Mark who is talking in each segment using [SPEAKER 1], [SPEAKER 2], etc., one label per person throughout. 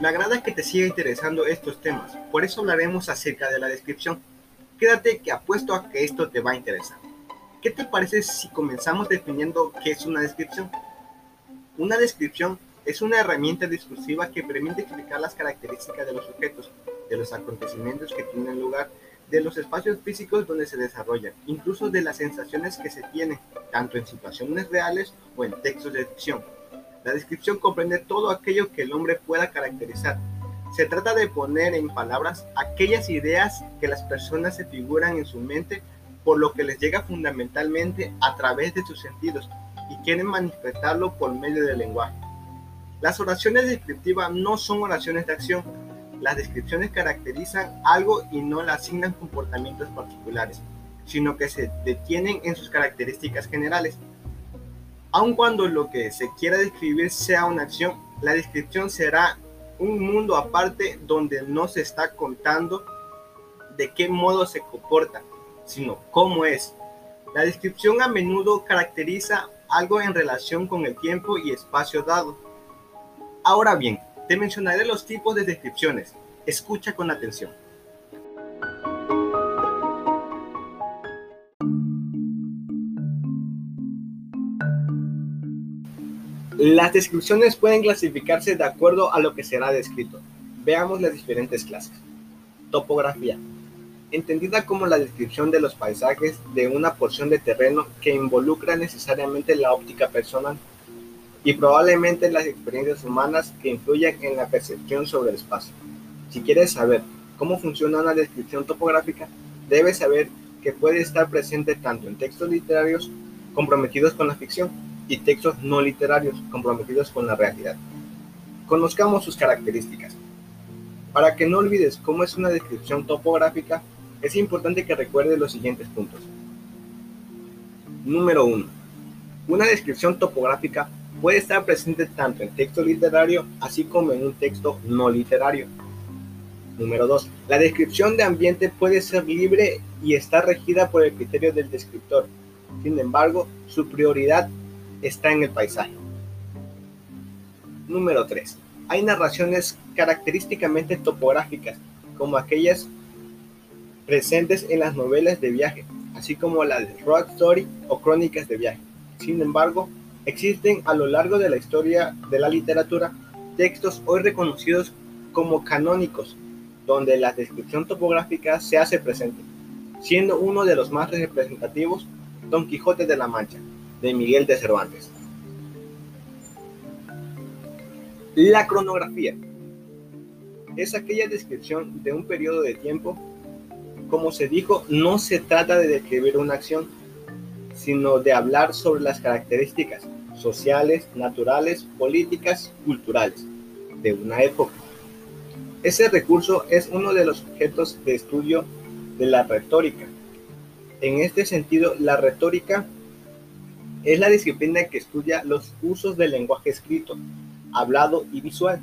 [SPEAKER 1] Me agrada que te siga interesando estos temas, por eso hablaremos acerca de la descripción. Quédate que apuesto a que esto te va a interesar. ¿Qué te parece si comenzamos definiendo qué es una descripción? Una descripción es una herramienta discursiva que permite explicar las características de los objetos, de los acontecimientos que tienen lugar, de los espacios físicos donde se desarrollan, incluso de las sensaciones que se tienen, tanto en situaciones reales o en textos de ficción. La descripción comprende todo aquello que el hombre pueda caracterizar. Se trata de poner en palabras aquellas ideas que las personas se figuran en su mente por lo que les llega fundamentalmente a través de sus sentidos y quieren manifestarlo por medio del lenguaje. Las oraciones descriptivas no son oraciones de acción. Las descripciones caracterizan algo y no le asignan comportamientos particulares, sino que se detienen en sus características generales. Aun cuando lo que se quiera describir sea una acción, la descripción será un mundo aparte donde no se está contando de qué modo se comporta, sino cómo es. La descripción a menudo caracteriza algo en relación con el tiempo y espacio dado. Ahora bien, te mencionaré los tipos de descripciones. Escucha con atención. Las descripciones pueden clasificarse de acuerdo a lo que será descrito. Veamos las diferentes clases. Topografía entendida como la descripción de los paisajes de una porción de terreno que involucra necesariamente la óptica personal y probablemente las experiencias humanas que influyen en la percepción sobre el espacio. Si quieres saber cómo funciona una descripción topográfica, debes saber que puede estar presente tanto en textos literarios comprometidos con la ficción y textos no literarios comprometidos con la realidad. Conozcamos sus características. Para que no olvides cómo es una descripción topográfica, es importante que recuerdes los siguientes puntos. Número 1. Una descripción topográfica puede estar presente tanto en texto literario así como en un texto no literario. Número 2. La descripción de ambiente puede ser libre y está regida por el criterio del descriptor. Sin embargo, su prioridad está en el paisaje. Número 3. Hay narraciones característicamente topográficas, como aquellas presentes en las novelas de viaje, así como las de road story o crónicas de viaje. Sin embargo, existen a lo largo de la historia de la literatura textos hoy reconocidos como canónicos, donde la descripción topográfica se hace presente, siendo uno de los más representativos Don Quijote de la Mancha, de Miguel de Cervantes. La cronografía es aquella descripción de un periodo de tiempo como se dijo, no se trata de describir una acción, sino de hablar sobre las características sociales, naturales, políticas, culturales de una época. Ese recurso es uno de los objetos de estudio de la retórica. En este sentido, la retórica es la disciplina que estudia los usos del lenguaje escrito, hablado y visual.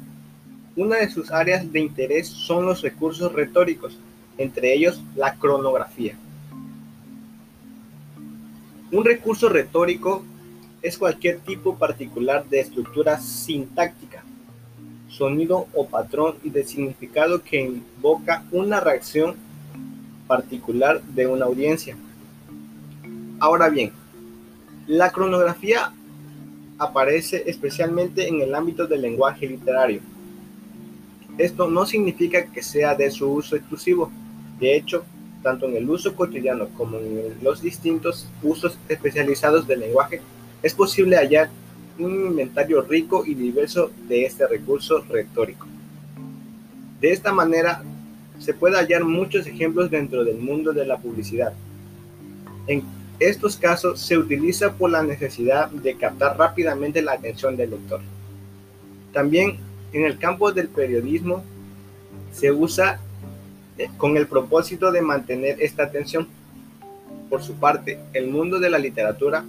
[SPEAKER 1] Una de sus áreas de interés son los recursos retóricos, entre ellos la cronografía. Un recurso retórico es cualquier tipo particular de estructura sintáctica, sonido o patrón y de significado que invoca una reacción particular de una audiencia. Ahora bien, la cronografía aparece especialmente en el ámbito del lenguaje literario. Esto no significa que sea de su uso exclusivo, de hecho, tanto en el uso cotidiano como en los distintos usos especializados del lenguaje, es posible hallar un inventario rico y diverso de este recurso retórico. De esta manera, se puede hallar muchos ejemplos dentro del mundo de la publicidad. Estos casos se utiliza por la necesidad de captar rápidamente la atención del lector. También en el campo del periodismo se usa eh, con el propósito de mantener esta atención. Por su parte, el mundo de la literatura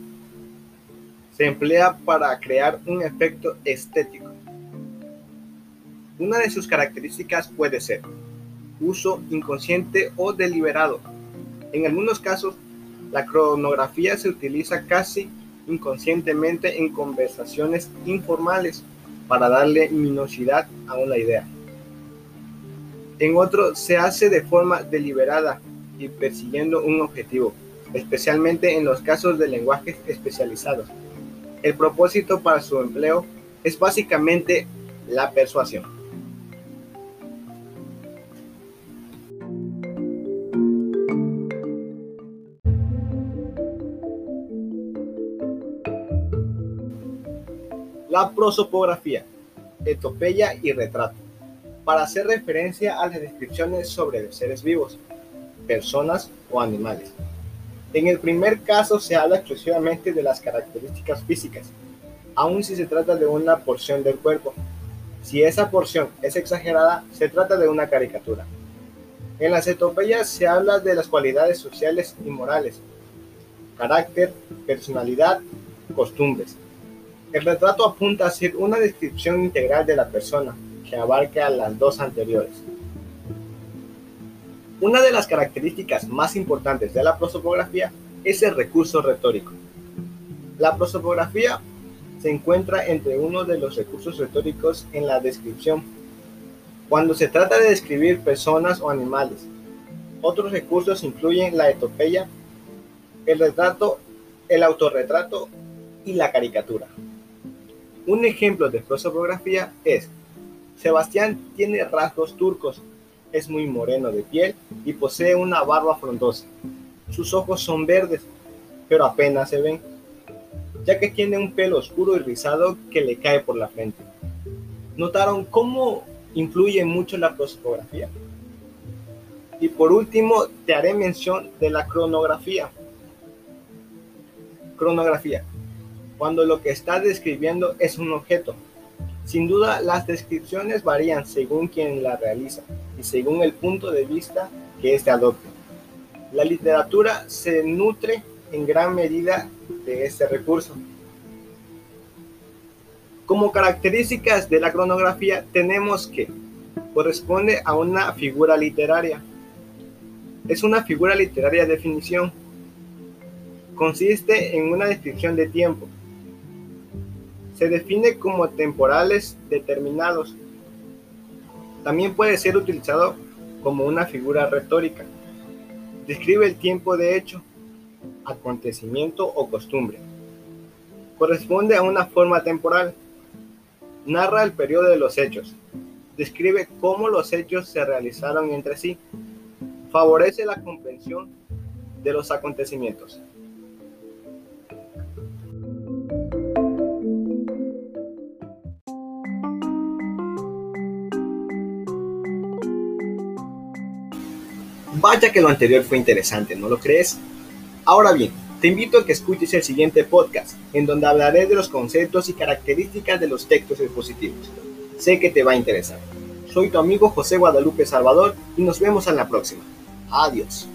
[SPEAKER 1] se emplea para crear un efecto estético. Una de sus características puede ser uso inconsciente o deliberado. En algunos casos, la cronografía se utiliza casi inconscientemente en conversaciones informales para darle minuciosidad a una idea. En otro se hace de forma deliberada y persiguiendo un objetivo, especialmente en los casos de lenguajes especializados. El propósito para su empleo es básicamente la persuasión. La prosopografía, etopeya y retrato, para hacer referencia a las descripciones sobre seres vivos, personas o animales. En el primer caso se habla exclusivamente de las características físicas, aun si se trata de una porción del cuerpo. Si esa porción es exagerada, se trata de una caricatura. En las etopeyas se habla de las cualidades sociales y morales, carácter, personalidad, costumbres. El retrato apunta a ser una descripción integral de la persona, que abarca las dos anteriores. Una de las características más importantes de la prosopografía es el recurso retórico. La prosopografía se encuentra entre uno de los recursos retóricos en la descripción. Cuando se trata de describir personas o animales, otros recursos incluyen la etopeya, el retrato, el autorretrato y la caricatura. Un ejemplo de prosopografía es, Sebastián tiene rasgos turcos, es muy moreno de piel y posee una barba frondosa. Sus ojos son verdes, pero apenas se ven, ya que tiene un pelo oscuro y rizado que le cae por la frente. ¿Notaron cómo influye mucho la prosopografía? Y por último, te haré mención de la cronografía. Cronografía cuando lo que está describiendo es un objeto. Sin duda, las descripciones varían según quien la realiza y según el punto de vista que éste adopte. La literatura se nutre en gran medida de este recurso. Como características de la cronografía tenemos que corresponde a una figura literaria. Es una figura literaria de definición. Consiste en una descripción de tiempo, se define como temporales determinados. También puede ser utilizado como una figura retórica. Describe el tiempo de hecho, acontecimiento o costumbre. Corresponde a una forma temporal. Narra el periodo de los hechos. Describe cómo los hechos se realizaron entre sí. Favorece la comprensión de los acontecimientos. Vaya que lo anterior fue interesante, ¿no lo crees? Ahora bien, te invito a que escuches el siguiente podcast, en donde hablaré de los conceptos y características de los textos expositivos. Sé que te va a interesar. Soy tu amigo José Guadalupe Salvador y nos vemos en la próxima. Adiós.